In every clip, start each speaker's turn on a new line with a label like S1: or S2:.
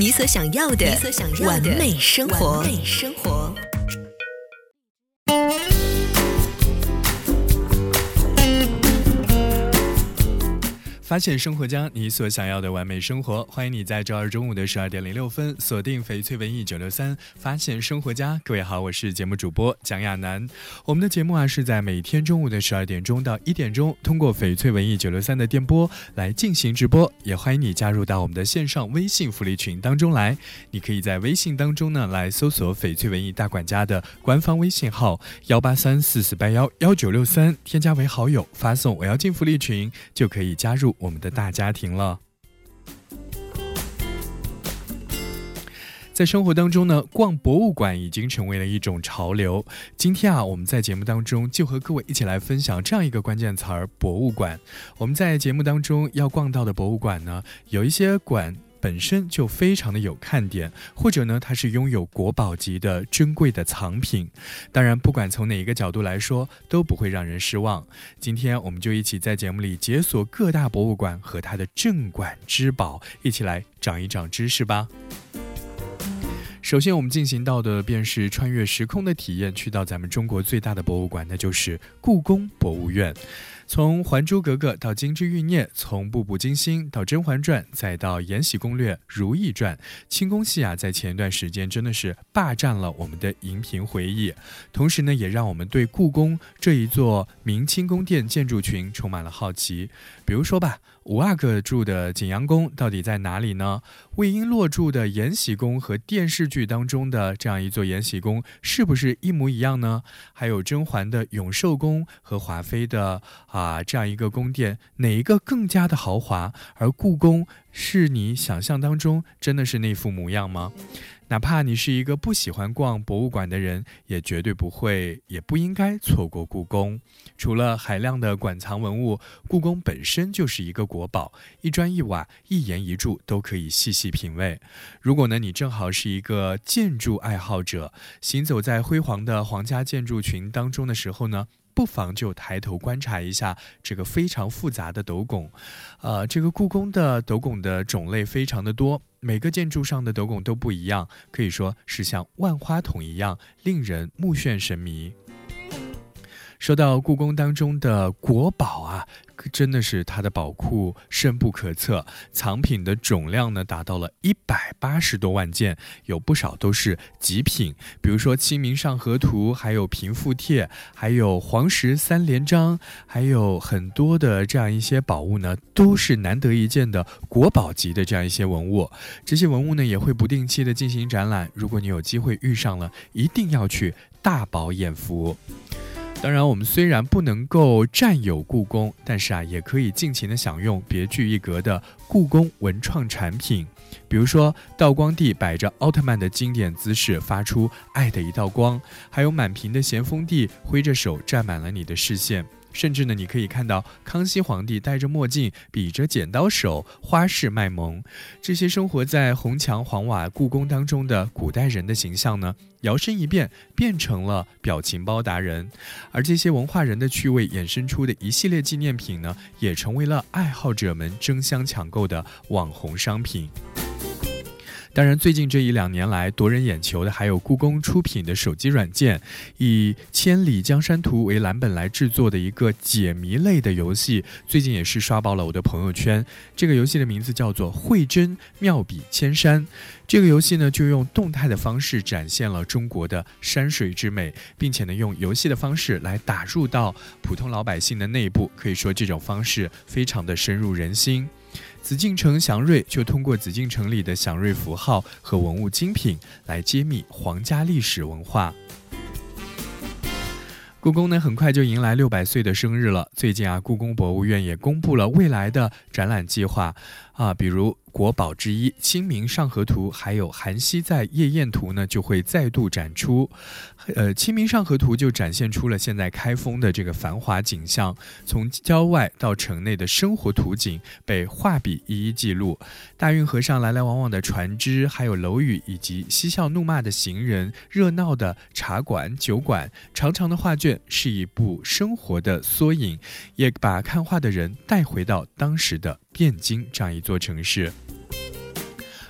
S1: 你所想要的完美生活。
S2: 发现生活家，你所想要的完美生活。欢迎你在周二中午的十二点零六分锁定翡翠文艺九六三，发现生活家。各位好，我是节目主播蒋亚楠。我们的节目啊是在每天中午的十二点钟到一点钟，通过翡翠文艺九六三的电波来进行直播。也欢迎你加入到我们的线上微信福利群当中来。你可以在微信当中呢来搜索翡翠文艺大管家的官方微信号幺八三四四八幺幺九六三，添加为好友，发送我要进福利群就可以加入。我们的大家庭了，在生活当中呢，逛博物馆已经成为了一种潮流。今天啊，我们在节目当中就和各位一起来分享这样一个关键词儿——博物馆。我们在节目当中要逛到的博物馆呢，有一些馆。本身就非常的有看点，或者呢，它是拥有国宝级的珍贵的藏品。当然，不管从哪一个角度来说，都不会让人失望。今天，我们就一起在节目里解锁各大博物馆和它的镇馆之宝，一起来长一长知识吧。首先，我们进行到的便是穿越时空的体验，去到咱们中国最大的博物馆，那就是故宫博物院。从《还珠格格》到《金枝玉孽》，从《步步惊心》到《甄嬛传》，再到《延禧攻略》《如懿传》，清宫戏啊，在前一段时间真的是霸占了我们的荧屏回忆，同时呢，也让我们对故宫这一座明清宫殿建筑群充满了好奇。比如说吧。五阿哥住的景阳宫到底在哪里呢？魏璎珞住的延禧宫和电视剧当中的这样一座延禧宫是不是一模一样呢？还有甄嬛的永寿宫和华妃的啊这样一个宫殿，哪一个更加的豪华？而故宫是你想象当中真的是那副模样吗？哪怕你是一个不喜欢逛博物馆的人，也绝对不会，也不应该错过故宫。除了海量的馆藏文物，故宫本身就是一个国宝，一砖一瓦、一言一柱都可以细细品味。如果呢，你正好是一个建筑爱好者，行走在辉煌的皇家建筑群当中的时候呢？不妨就抬头观察一下这个非常复杂的斗拱，呃，这个故宫的斗拱的种类非常的多，每个建筑上的斗拱都不一样，可以说是像万花筒一样，令人目眩神迷。说到故宫当中的国宝啊。真的是它的宝库深不可测，藏品的总量呢达到了一百八十多万件，有不少都是极品，比如说《清明上河图》，还有《平复帖》，还有《黄石三连章》，还有很多的这样一些宝物呢，都是难得一见的国宝级的这样一些文物。这些文物呢也会不定期的进行展览，如果你有机会遇上了，一定要去大饱眼福。当然，我们虽然不能够占有故宫，但是啊，也可以尽情的享用别具一格的故宫文创产品。比如说，道光帝摆着奥特曼的经典姿势，发出爱的一道光；还有满屏的咸丰帝挥着手，占满了你的视线。甚至呢，你可以看到康熙皇帝戴着墨镜，比着剪刀手，花式卖萌。这些生活在红墙黄瓦故宫当中的古代人的形象呢，摇身一变变成了表情包达人。而这些文化人的趣味衍生出的一系列纪念品呢，也成为了爱好者们争相抢购的网红商品。当然，最近这一两年来夺人眼球的还有故宫出品的手机软件，以《千里江山图》为蓝本来制作的一个解谜类的游戏，最近也是刷爆了我的朋友圈。这个游戏的名字叫做《慧真妙笔千山》。这个游戏呢，就用动态的方式展现了中国的山水之美，并且呢，用游戏的方式来打入到普通老百姓的内部，可以说这种方式非常的深入人心。紫禁城祥瑞就通过紫禁城里的祥瑞符号和文物精品来揭秘皇家历史文化。故宫呢，很快就迎来六百岁的生日了。最近啊，故宫博物院也公布了未来的展览计划。啊，比如。国宝之一《清明上河图》，还有《韩熙载夜宴图》呢，就会再度展出。呃，《清明上河图》就展现出了现在开封的这个繁华景象，从郊外到城内的生活图景被画笔一一记录。大运河上来来往往的船只，还有楼宇以及嬉笑怒骂的行人，热闹的茶馆、酒馆，长长的画卷是一部生活的缩影，也把看画的人带回到当时的汴京这样一座座城市。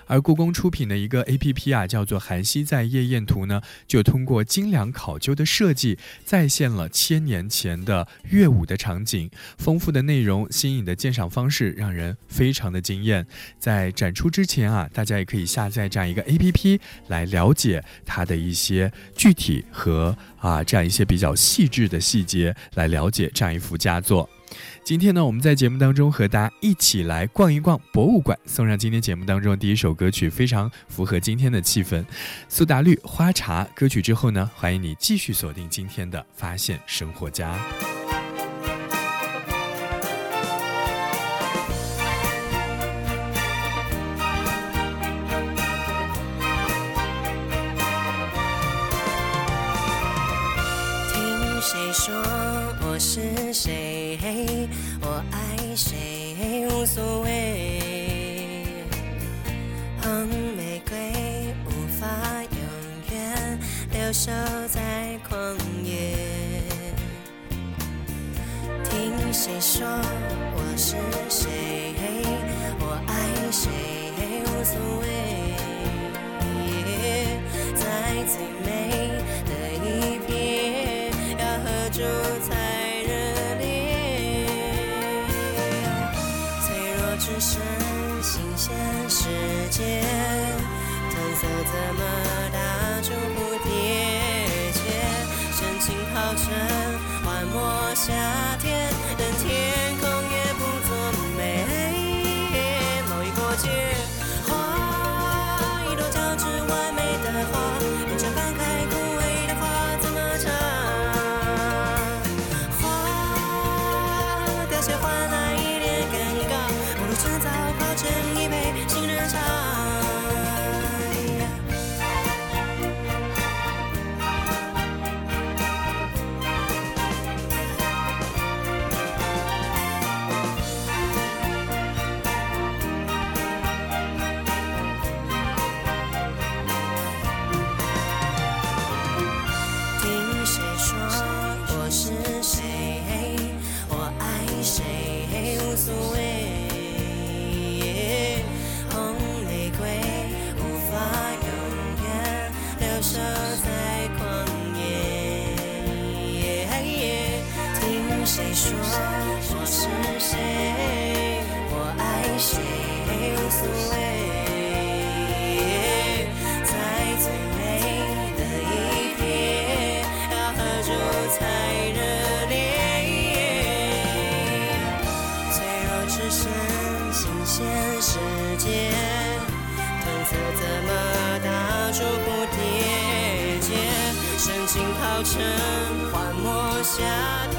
S2: 而故宫出品的一个 A P P 啊，叫做《韩熙载夜宴图》呢，就通过精良考究的设计，再现了千年前的乐舞的场景，丰富的内容、新颖的鉴赏方式，让人非常的惊艳。在展出之前啊，大家也可以下载这样一个 A P P 来了解它的一些具体和啊这样一些比较细致的细节，来了解这样一幅佳作。今天呢，我们在节目当中和大家一起来逛一逛博物馆，送上今天节目当中第一首歌曲，非常符合今天的气氛，苏打绿《花茶》歌曲之后呢，欢迎你继续锁定今天的发现生活家。
S3: 世界，探索怎么打出蝴蝶结？深情泡成幻墨夏天，任天说我是谁？我爱谁？无所谓。在最美的一天，要多久才热烈？脆弱只剩新鲜时间，褪色怎么打住不叠叠？深情泡成荒漠夏天。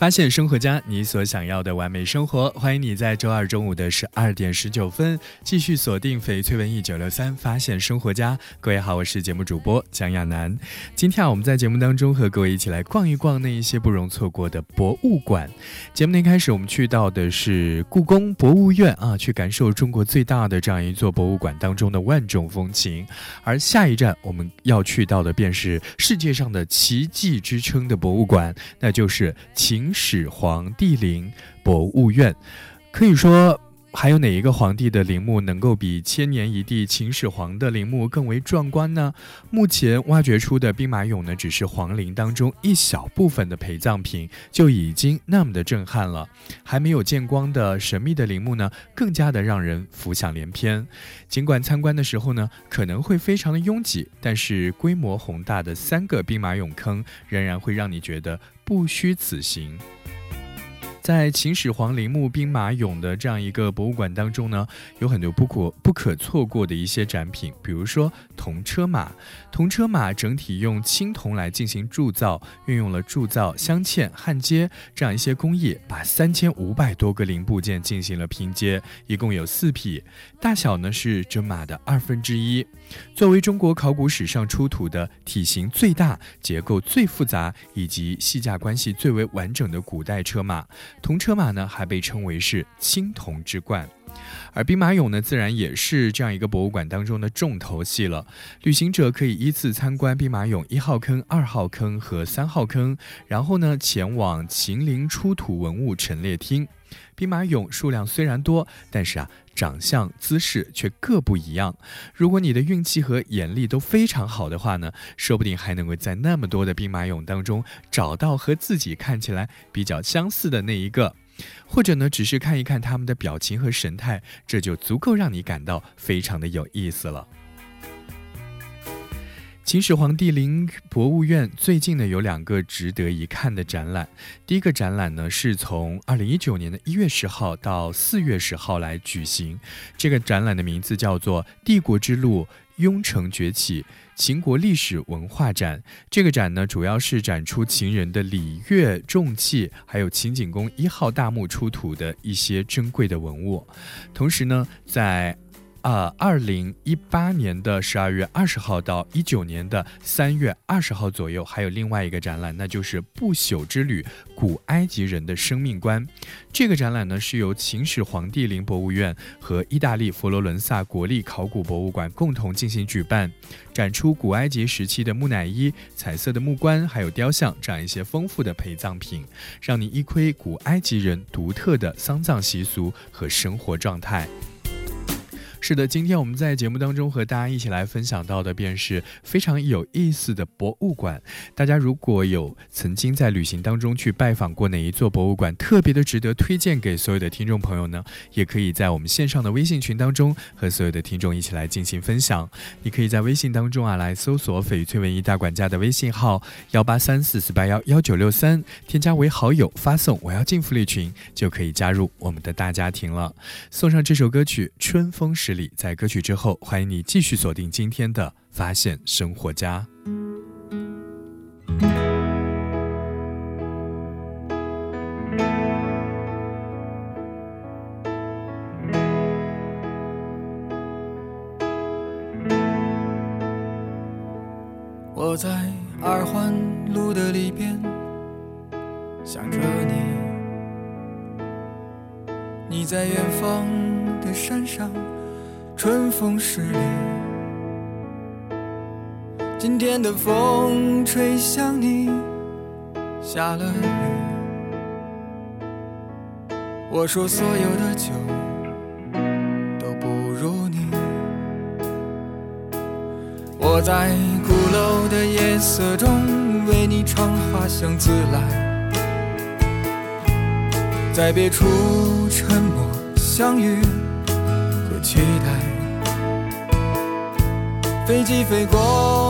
S2: 发现生活家，你所想要的完美生活。欢迎你在周二中午的十二点十九分继续锁定翡翠文艺九六三。发现生活家，各位好，我是节目主播蒋亚楠。今天啊，我们在节目当中和各位一起来逛一逛那一些不容错过的博物馆。节目一开始，我们去到的是故宫博物院啊，去感受中国最大的这样一座博物馆当中的万种风情。而下一站我们要去到的便是世界上的奇迹之称的博物馆，那就是秦。始皇帝陵博物院，可以说，还有哪一个皇帝的陵墓能够比千年一帝秦始皇的陵墓更为壮观呢？目前挖掘出的兵马俑呢，只是皇陵当中一小部分的陪葬品，就已经那么的震撼了。还没有见光的神秘的陵墓呢，更加的让人浮想联翩。尽管参观的时候呢，可能会非常的拥挤，但是规模宏大的三个兵马俑坑，仍然会让你觉得。不虚此行。在秦始皇陵墓兵马俑的这样一个博物馆当中呢，有很多不可不可错过的一些展品，比如说铜车马。铜车马整体用青铜来进行铸造，运用了铸造、镶嵌、焊接这样一些工艺，把三千五百多个零部件进行了拼接，一共有四匹，大小呢是这马的二分之一。作为中国考古史上出土的体型最大、结构最复杂以及系架关系最为完整的古代车马。铜车马呢，还被称为是青铜之冠，而兵马俑呢，自然也是这样一个博物馆当中的重头戏了。旅行者可以依次参观兵马俑一号坑、二号坑和三号坑，然后呢，前往秦陵出土文物陈列厅。兵马俑数量虽然多，但是啊，长相姿势却各不一样。如果你的运气和眼力都非常好的话呢，说不定还能够在那么多的兵马俑当中找到和自己看起来比较相似的那一个，或者呢，只是看一看他们的表情和神态，这就足够让你感到非常的有意思了。秦始皇帝陵博物院最近呢有两个值得一看的展览。第一个展览呢是从二零一九年的一月十号到四月十号来举行。这个展览的名字叫做《帝国之路：雍城崛起——秦国历史文化展》。这个展呢主要是展出秦人的礼乐重器，还有秦景公一号大墓出土的一些珍贵的文物。同时呢，在啊，二零一八年的十二月二十号到一九年的三月二十号左右，还有另外一个展览，那就是《不朽之旅：古埃及人的生命观》。这个展览呢，是由秦始皇帝陵博物院和意大利佛罗伦萨国立考古博物馆共同进行举办，展出古埃及时期的木乃伊、彩色的木棺，还有雕像这样一些丰富的陪葬品，让你一窥古埃及人独特的丧葬习俗和生活状态。是的，今天我们在节目当中和大家一起来分享到的，便是非常有意思的博物馆。大家如果有曾经在旅行当中去拜访过哪一座博物馆，特别的值得推荐给所有的听众朋友呢？也可以在我们线上的微信群当中和所有的听众一起来进行分享。你可以在微信当中啊来搜索“翡翠文艺大管家”的微信号幺八三四四八幺幺九六三，添加为好友，发送“我要进福利群”，就可以加入我们的大家庭了。送上这首歌曲《春风十》。这里，在歌曲之后，欢迎你继续锁定今天的《发现生活家》。
S4: 风吹向你，下了雨。我说所有的酒都不如你。我在鼓楼的夜色中为你唱花香自来，在别处沉默相遇和期待，飞机飞过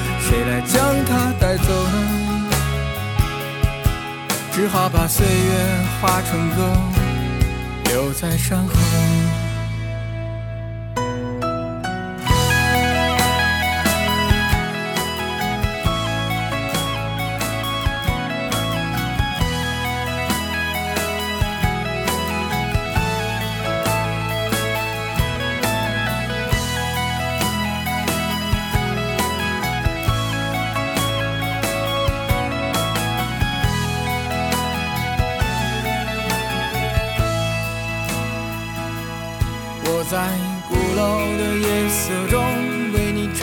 S4: 谁来将它带走呢？只好把岁月化成歌，留在山河。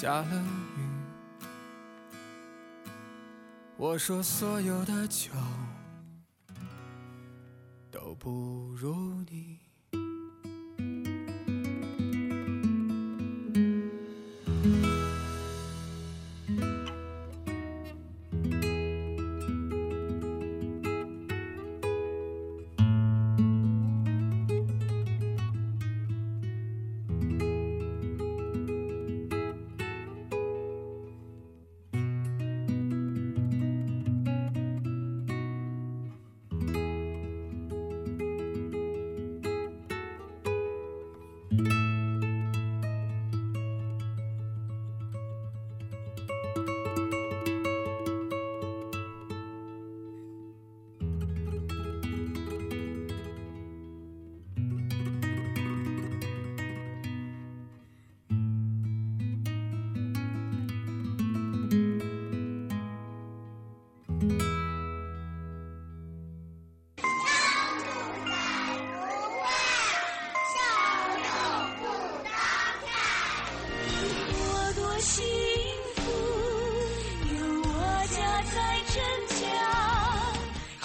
S4: 下了雨。我说所有的酒都不如你。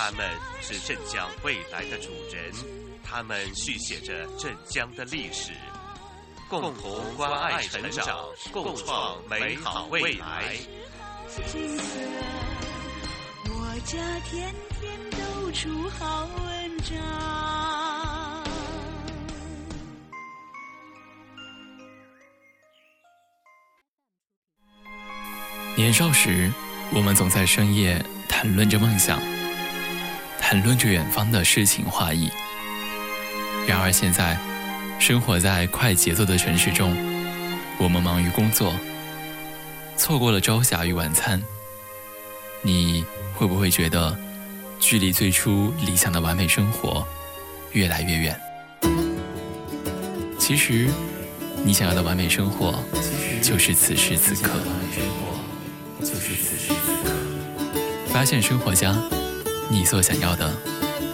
S5: 他们是镇江未来的主人，他们续写着镇江的历史，共同关爱成长，共创美好未来。
S6: 我家天天都出好文章。
S7: 年少时，我们总在深夜谈论着梦想，谈论着远方的诗情画意。然而现在，生活在快节奏的城市中，我们忙于工作，错过了朝霞与晚餐。你会不会觉得，距离最初理想的完美生活越来越远？其实，你想要的完美生活，就是此时此刻。发现生活家，你所想要的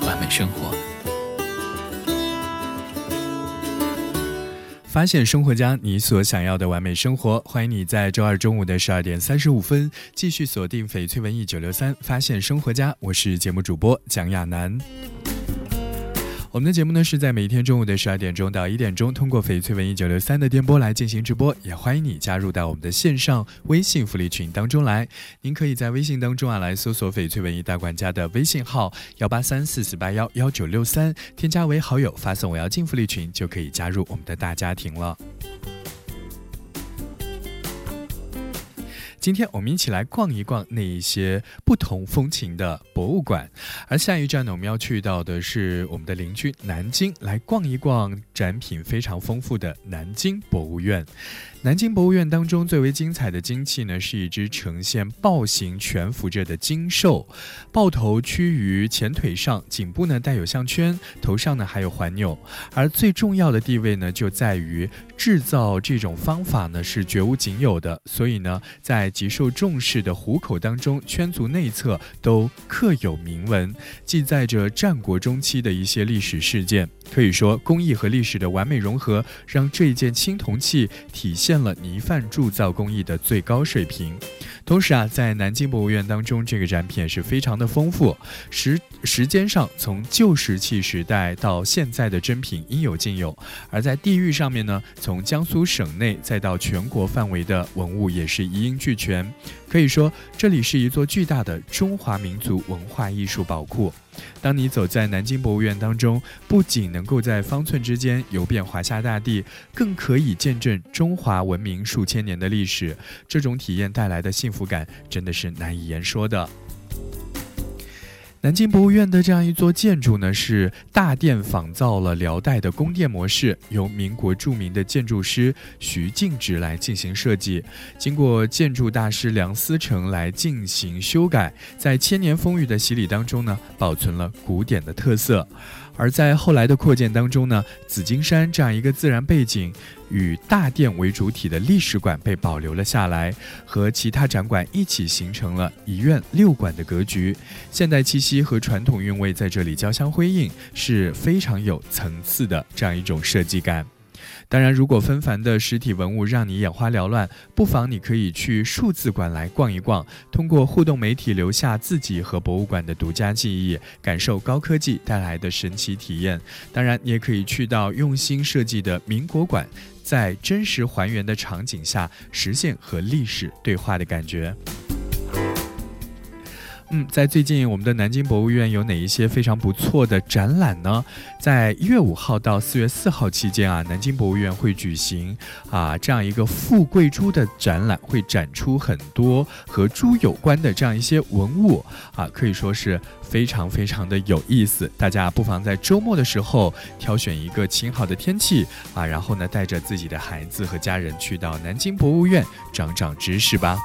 S7: 完美生活。
S2: 发现生活家，你所想要的完美生活。欢迎你在周二中午的十二点三十五分继续锁定翡翠文艺九六三，发现生活家，我是节目主播蒋亚楠。我们的节目呢是在每天中午的十二点钟到一点钟，通过翡翠文艺九六三的电波来进行直播，也欢迎你加入到我们的线上微信福利群当中来。您可以在微信当中啊来搜索翡翠文艺大管家的微信号幺八三四四八幺幺九六三，添加为好友，发送我要进福利群，就可以加入我们的大家庭了。今天我们一起来逛一逛那一些不同风情的博物馆，而下一站呢，我们要去到的是我们的邻居南京，来逛一逛展品非常丰富的南京博物院。南京博物院当中最为精彩的金器呢，是一只呈现豹形蜷伏着的金兽，豹头屈于前腿上，颈部呢带有项圈，头上呢还有环钮。而最重要的地位呢，就在于制造这种方法呢是绝无仅有的，所以呢，在极受重视的虎口当中，圈足内侧都刻有铭文，记载着战国中期的一些历史事件。可以说，工艺和历史的完美融合，让这一件青铜器体现了泥范铸造工艺的最高水平。同时啊，在南京博物院当中，这个展品也是非常的丰富。时时间上，从旧石器时代到现在的珍品应有尽有；而在地域上面呢，从江苏省内再到全国范围的文物也是一应俱全。可以说，这里是一座巨大的中华民族文化艺术宝库。当你走在南京博物院当中，不仅能够在方寸之间游遍华夏大地，更可以见证中华文明数千年的历史。这种体验带来的幸幸福感，真的是难以言说的。南京博物院的这样一座建筑呢，是大殿仿造了辽代的宫殿模式，由民国著名的建筑师徐敬之来进行设计，经过建筑大师梁思成来进行修改，在千年风雨的洗礼当中呢，保存了古典的特色。而在后来的扩建当中呢，紫金山这样一个自然背景与大殿为主体的历史馆被保留了下来，和其他展馆一起形成了一院六馆的格局，现代气息和传统韵味在这里交相辉映，是非常有层次的这样一种设计感。当然，如果纷繁的实体文物让你眼花缭乱，不妨你可以去数字馆来逛一逛，通过互动媒体留下自己和博物馆的独家记忆，感受高科技带来的神奇体验。当然，你也可以去到用心设计的民国馆，在真实还原的场景下，实现和历史对话的感觉。嗯，在最近我们的南京博物院有哪一些非常不错的展览呢？在一月五号到四月四号期间啊，南京博物院会举行啊这样一个富贵猪的展览，会展出很多和猪有关的这样一些文物啊，可以说是非常非常的有意思。大家不妨在周末的时候挑选一个晴好的天气啊，然后呢带着自己的孩子和家人去到南京博物院长长知识吧。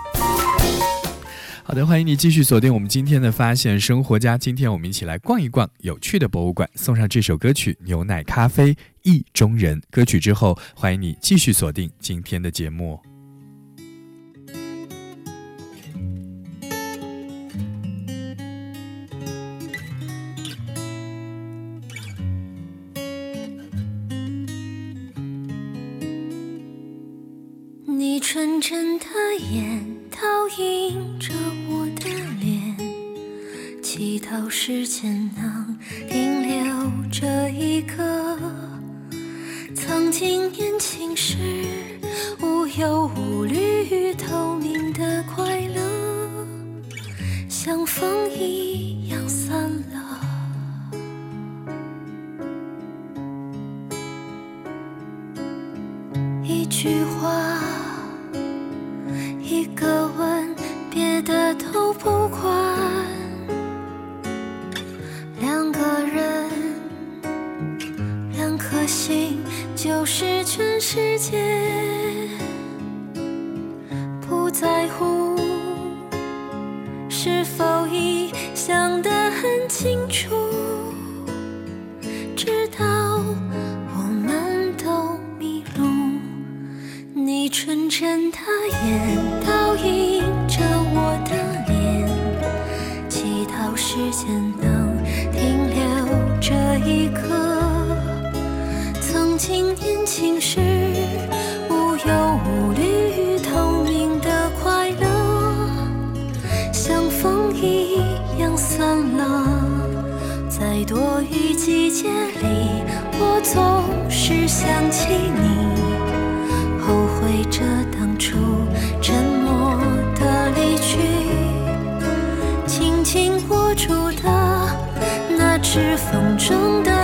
S2: 好的，欢迎你继续锁定我们今天的发现生活家。今天我们一起来逛一逛有趣的博物馆，送上这首歌曲《牛奶咖啡意中人》。歌曲之后，欢迎你继续锁定今天的节目。
S6: 你
S8: 纯真的眼倒映着我的脸，祈祷时间能停留这一刻。曾经年轻时无忧无虑，透明的快乐，像风一样阳散了。在多雨季节里，我总是想起你。后悔着当初沉默的离去，紧紧握住的那只风筝的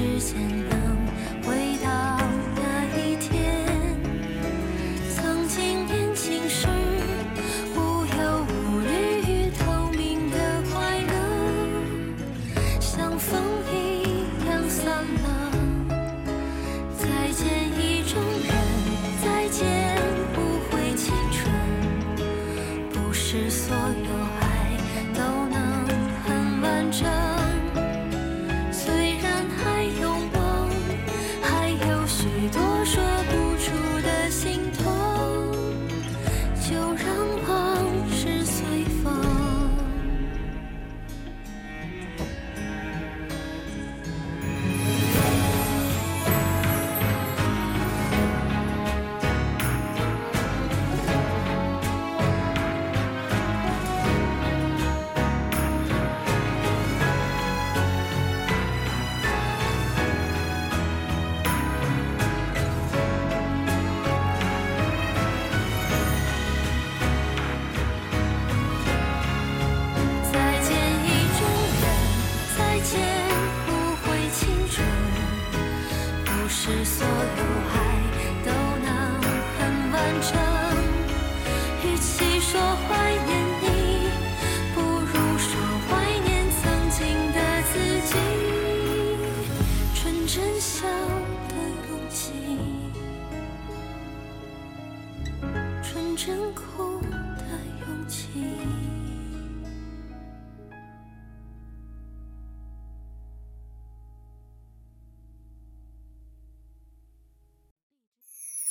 S8: 时间。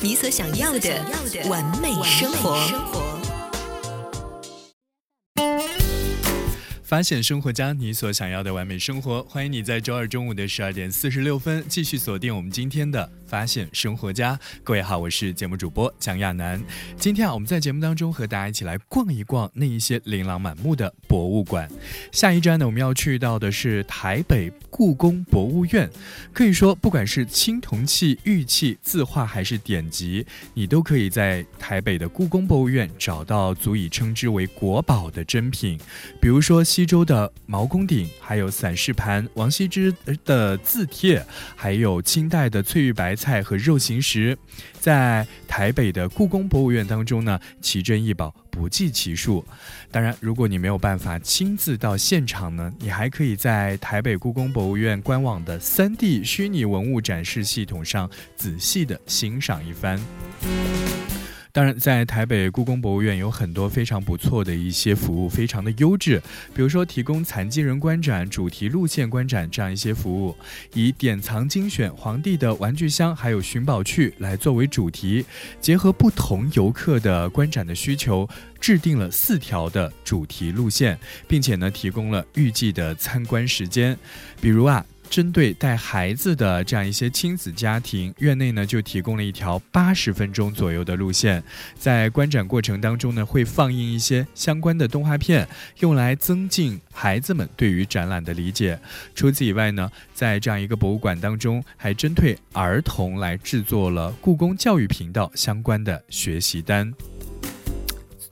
S1: 你所想要的完美生活。
S2: 发现生活家，你所想要的完美生活。欢迎你在周二中午的十二点四十六分继续锁定我们今天的发现生活家。各位好，我是节目主播蒋亚楠。今天啊，我们在节目当中和大家一起来逛一逛那一些琳琅满目的博物馆。下一站呢，我们要去到的是台北故宫博物院。可以说，不管是青铜器、玉器、字画还是典籍，你都可以在台北的故宫博物院找到足以称之为国宝的珍品。比如说西西周的毛公鼎，还有散氏盘、王羲之的字帖，还有清代的翠玉白菜和肉形石，在台北的故宫博物院当中呢，奇珍异宝不计其数。当然，如果你没有办法亲自到现场呢，你还可以在台北故宫博物院官网的 3D 虚拟文物展示系统上仔细的欣赏一番。当然，在台北故宫博物院有很多非常不错的一些服务，非常的优质。比如说，提供残疾人观展、主题路线观展这样一些服务，以典藏精选皇帝的玩具箱还有寻宝趣来作为主题，结合不同游客的观展的需求，制定了四条的主题路线，并且呢，提供了预计的参观时间。比如啊。针对带孩子的这样一些亲子家庭，院内呢就提供了一条八十分钟左右的路线，在观展过程当中呢，会放映一些相关的动画片，用来增进孩子们对于展览的理解。除此以外呢，在这样一个博物馆当中，还针对儿童来制作了故宫教育频道相关的学习单。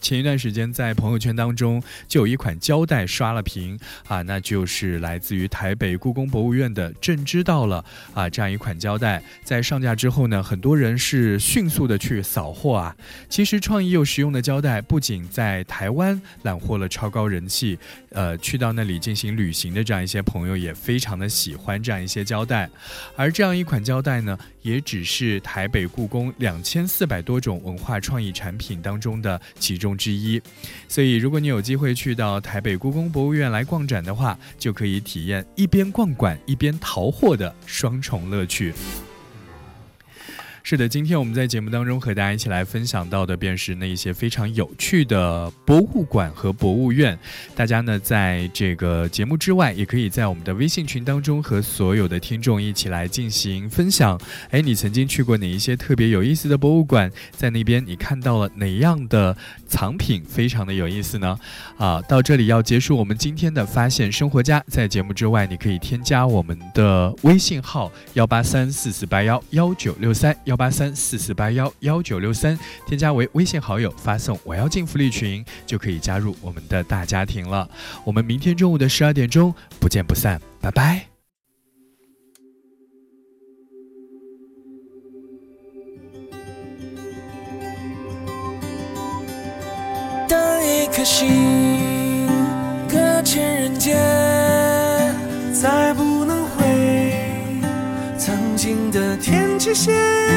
S2: 前一段时间在朋友圈当中就有一款胶带刷了屏啊，那就是来自于台北故宫博物院的“朕知道了”啊这样一款胶带，在上架之后呢，很多人是迅速的去扫货啊。其实创意又实用的胶带不仅在台湾揽获了超高人气，呃，去到那里进行旅行的这样一些朋友也非常的喜欢这样一些胶带。而这样一款胶带呢，也只是台北故宫两千四百多种文化创意产品当中的其中。之一，所以如果你有机会去到台北故宫博物院来逛展的话，就可以体验一边逛馆一边淘货的双重乐趣。是的，今天我们在节目当中和大家一起来分享到的，便是那一些非常有趣的博物馆和博物院。大家呢，在这个节目之外，也可以在我们的微信群当中和所有的听众一起来进行分享。哎，你曾经去过哪一些特别有意思的博物馆？在那边你看到了哪样的藏品，非常的有意思呢？啊，到这里要结束我们今天的发现生活家。在节目之外，你可以添加我们的微信号幺八三四四八幺幺九六三幺。八三四四八幺幺九六三，添加为微信好友，发送“我要进福利群”，就可以加入我们的大家庭了。我们明天中午的十二点钟不见不散，拜拜。
S9: 当一颗心搁浅人间，再不能回曾经的天际线。